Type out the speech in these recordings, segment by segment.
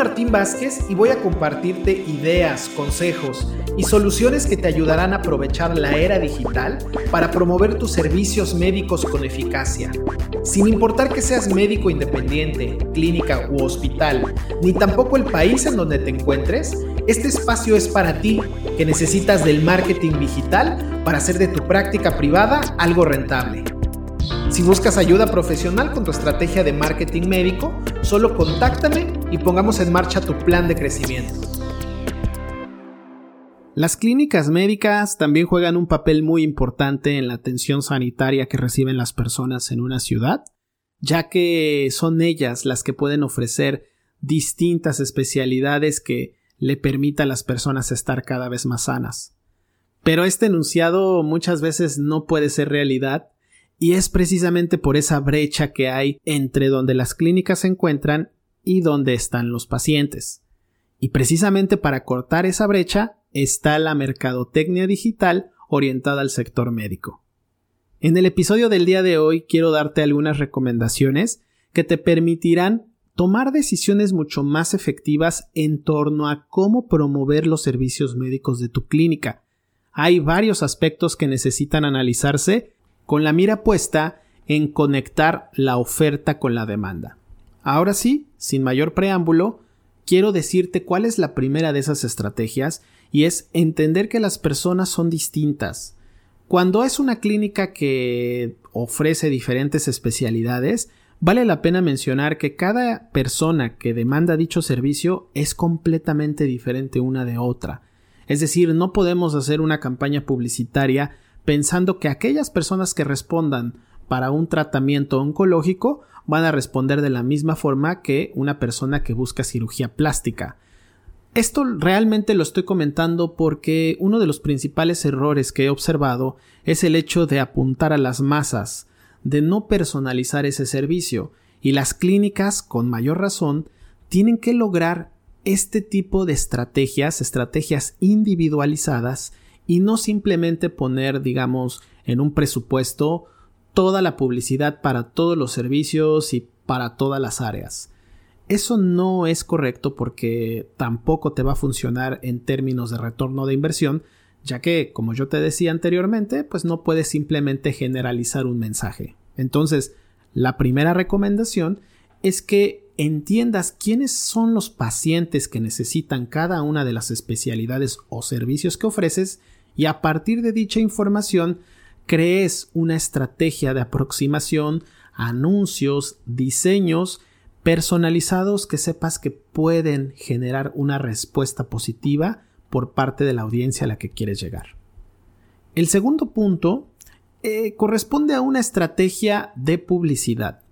Martín Vázquez y voy a compartirte ideas, consejos y soluciones que te ayudarán a aprovechar la era digital para promover tus servicios médicos con eficacia. Sin importar que seas médico independiente, clínica u hospital, ni tampoco el país en donde te encuentres, este espacio es para ti que necesitas del marketing digital para hacer de tu práctica privada algo rentable. Si buscas ayuda profesional con tu estrategia de marketing médico, solo contáctame y pongamos en marcha tu plan de crecimiento. Las clínicas médicas también juegan un papel muy importante en la atención sanitaria que reciben las personas en una ciudad, ya que son ellas las que pueden ofrecer distintas especialidades que le permita a las personas estar cada vez más sanas. Pero este enunciado muchas veces no puede ser realidad y es precisamente por esa brecha que hay entre donde las clínicas se encuentran y donde están los pacientes. Y precisamente para cortar esa brecha está la mercadotecnia digital orientada al sector médico. En el episodio del día de hoy quiero darte algunas recomendaciones que te permitirán tomar decisiones mucho más efectivas en torno a cómo promover los servicios médicos de tu clínica. Hay varios aspectos que necesitan analizarse con la mira puesta en conectar la oferta con la demanda. Ahora sí, sin mayor preámbulo, quiero decirte cuál es la primera de esas estrategias y es entender que las personas son distintas. Cuando es una clínica que ofrece diferentes especialidades, vale la pena mencionar que cada persona que demanda dicho servicio es completamente diferente una de otra. Es decir, no podemos hacer una campaña publicitaria pensando que aquellas personas que respondan para un tratamiento oncológico van a responder de la misma forma que una persona que busca cirugía plástica. Esto realmente lo estoy comentando porque uno de los principales errores que he observado es el hecho de apuntar a las masas, de no personalizar ese servicio, y las clínicas, con mayor razón, tienen que lograr este tipo de estrategias, estrategias individualizadas, y no simplemente poner, digamos, en un presupuesto toda la publicidad para todos los servicios y para todas las áreas. Eso no es correcto porque tampoco te va a funcionar en términos de retorno de inversión, ya que, como yo te decía anteriormente, pues no puedes simplemente generalizar un mensaje. Entonces, la primera recomendación es que entiendas quiénes son los pacientes que necesitan cada una de las especialidades o servicios que ofreces y a partir de dicha información crees una estrategia de aproximación, anuncios, diseños personalizados que sepas que pueden generar una respuesta positiva por parte de la audiencia a la que quieres llegar. El segundo punto eh, corresponde a una estrategia de publicidad.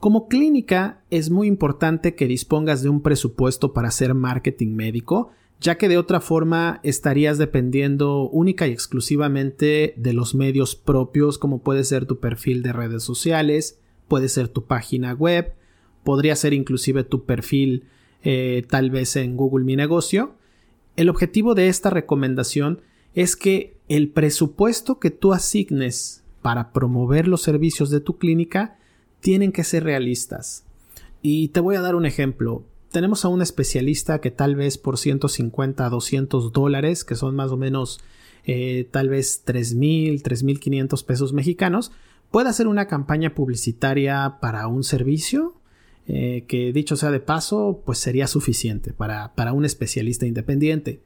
Como clínica es muy importante que dispongas de un presupuesto para hacer marketing médico ya que de otra forma estarías dependiendo única y exclusivamente de los medios propios como puede ser tu perfil de redes sociales, puede ser tu página web, podría ser inclusive tu perfil eh, tal vez en Google Mi Negocio. El objetivo de esta recomendación es que el presupuesto que tú asignes para promover los servicios de tu clínica tienen que ser realistas. Y te voy a dar un ejemplo tenemos a un especialista que tal vez por 150 a 200 dólares, que son más o menos eh, tal vez 3.000, 3.500 pesos mexicanos, puede hacer una campaña publicitaria para un servicio eh, que dicho sea de paso, pues sería suficiente para, para un especialista independiente.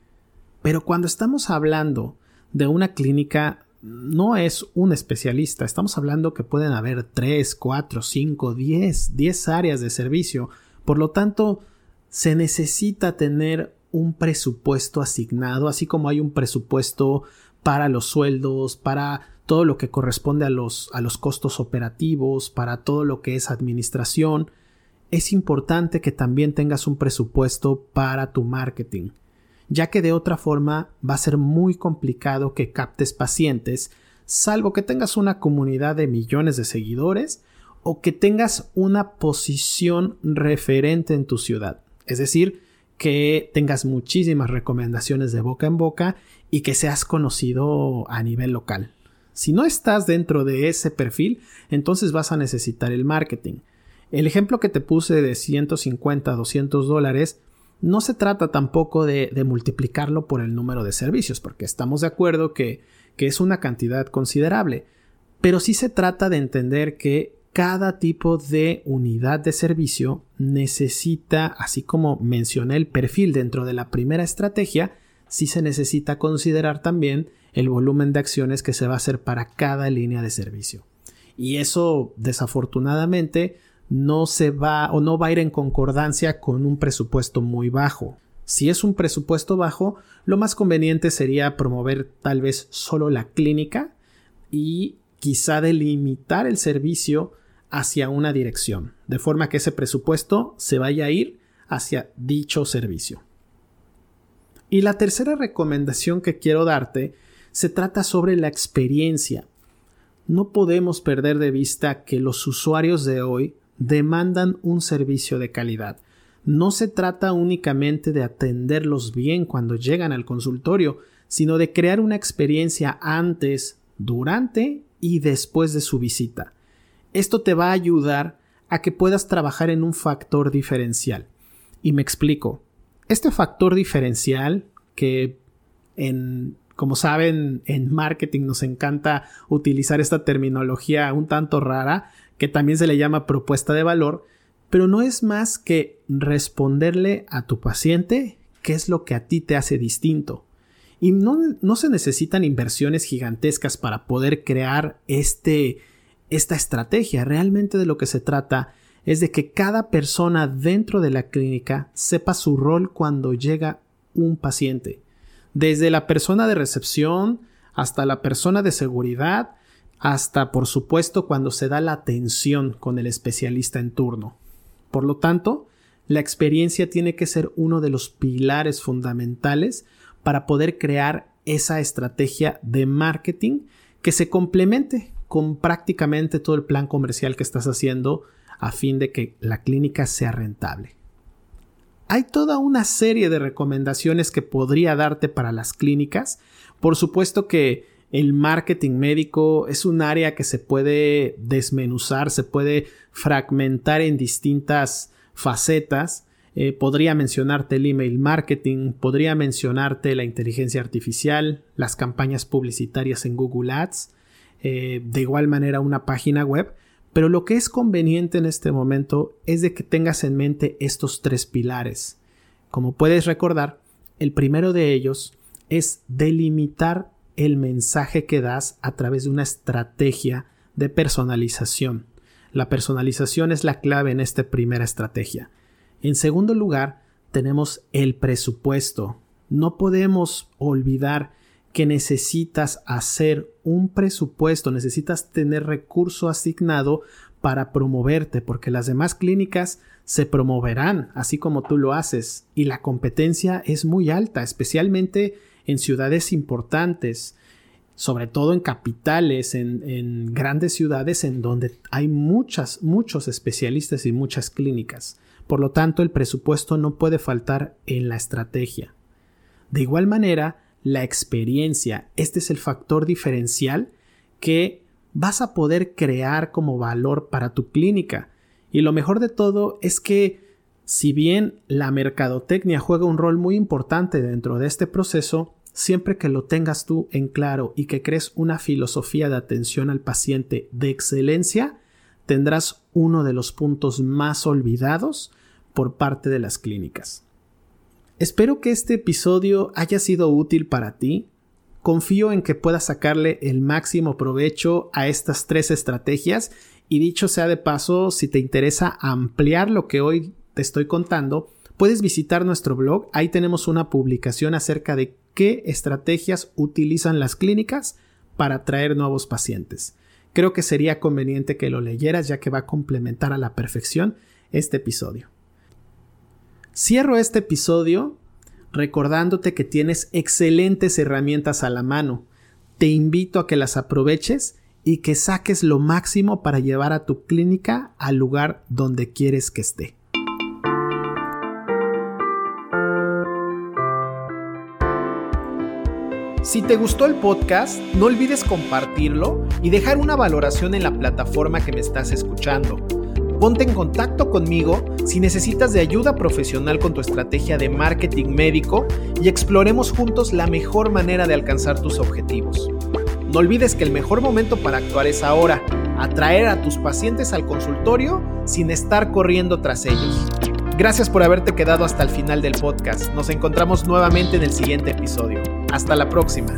Pero cuando estamos hablando de una clínica, no es un especialista, estamos hablando que pueden haber 3, 4, 5, 10, 10 áreas de servicio. Por lo tanto, se necesita tener un presupuesto asignado, así como hay un presupuesto para los sueldos, para todo lo que corresponde a los, a los costos operativos, para todo lo que es administración. Es importante que también tengas un presupuesto para tu marketing, ya que de otra forma va a ser muy complicado que captes pacientes, salvo que tengas una comunidad de millones de seguidores o que tengas una posición referente en tu ciudad. Es decir, que tengas muchísimas recomendaciones de boca en boca y que seas conocido a nivel local. Si no estás dentro de ese perfil, entonces vas a necesitar el marketing. El ejemplo que te puse de 150 a 200 dólares no se trata tampoco de, multiplicarlo por el número de servicios, porque estamos de acuerdo que, que es una cantidad considerable, pero sí se trata de entender que cada tipo de unidad de servicio necesita, así como mencioné el perfil dentro de la primera estrategia, sí se necesita considerar también el volumen de acciones que se va a hacer para cada línea de servicio. Y eso, desafortunadamente, no se va o no va a ir en concordancia con un presupuesto muy bajo. Si es un presupuesto bajo, lo más conveniente sería promover tal vez solo la clínica y quizá delimitar el servicio hacia una dirección, de forma que ese presupuesto se vaya a ir hacia dicho servicio. Y la tercera recomendación que quiero darte se trata sobre la experiencia. No podemos perder de vista que los usuarios de hoy demandan un servicio de calidad. No se trata únicamente de atenderlos bien cuando llegan al consultorio, sino de crear una experiencia antes, durante y después de su visita. Esto te va a ayudar a que puedas trabajar en un factor diferencial. Y me explico. Este factor diferencial que en como saben, en marketing nos encanta utilizar esta terminología un tanto rara, que también se le llama propuesta de valor, pero no es más que responderle a tu paciente qué es lo que a ti te hace distinto. Y no, no se necesitan inversiones gigantescas para poder crear este, esta estrategia. Realmente de lo que se trata es de que cada persona dentro de la clínica sepa su rol cuando llega un paciente. Desde la persona de recepción hasta la persona de seguridad, hasta por supuesto cuando se da la atención con el especialista en turno. Por lo tanto, la experiencia tiene que ser uno de los pilares fundamentales para poder crear esa estrategia de marketing que se complemente con prácticamente todo el plan comercial que estás haciendo a fin de que la clínica sea rentable. Hay toda una serie de recomendaciones que podría darte para las clínicas. Por supuesto que el marketing médico es un área que se puede desmenuzar, se puede fragmentar en distintas facetas. Eh, podría mencionarte el email marketing, podría mencionarte la inteligencia artificial, las campañas publicitarias en Google Ads, eh, de igual manera una página web, pero lo que es conveniente en este momento es de que tengas en mente estos tres pilares. Como puedes recordar, el primero de ellos es delimitar el mensaje que das a través de una estrategia de personalización. La personalización es la clave en esta primera estrategia. En segundo lugar, tenemos el presupuesto. No podemos olvidar que necesitas hacer un presupuesto, necesitas tener recurso asignado para promoverte, porque las demás clínicas se promoverán así como tú lo haces y la competencia es muy alta, especialmente en ciudades importantes, sobre todo en capitales, en, grandes ciudades en donde hay muchas, muchos especialistas y muchas clínicas. Por lo tanto, el presupuesto no puede faltar en la estrategia. De igual manera, la experiencia, este es el factor diferencial que vas a poder crear como valor para tu clínica. Y lo mejor de todo es que si bien la mercadotecnia juega un rol muy importante dentro de este proceso, siempre que lo tengas tú en claro y que crees una filosofía de atención al paciente de excelencia, tendrás uno de los puntos más olvidados por parte de las clínicas. Espero que este episodio haya sido útil para ti. Confío en que puedas sacarle el máximo provecho a estas tres estrategias y dicho sea de paso, si te interesa ampliar lo que hoy te estoy contando, puedes visitar nuestro blog. Ahí tenemos una publicación acerca de qué estrategias utilizan las clínicas para atraer nuevos pacientes. Creo que sería conveniente que lo leyeras ya que va a complementar a la perfección este episodio. Cierro este episodio recordándote que tienes excelentes herramientas a la mano. Te invito a que las aproveches y que saques lo máximo para llevar a tu clínica al lugar donde quieres que esté. Si te gustó el podcast, no olvides compartirlo y dejar una valoración en la plataforma que me estás escuchando. Ponte en contacto conmigo si necesitas de ayuda profesional con tu estrategia de marketing médico y exploremos juntos la mejor manera de alcanzar tus objetivos. No olvides que el mejor momento para actuar es ahora, atraer a tus pacientes al consultorio sin estar corriendo tras ellos. Gracias por haberte quedado hasta el final del podcast. Nos encontramos nuevamente en el siguiente episodio. Hasta la próxima.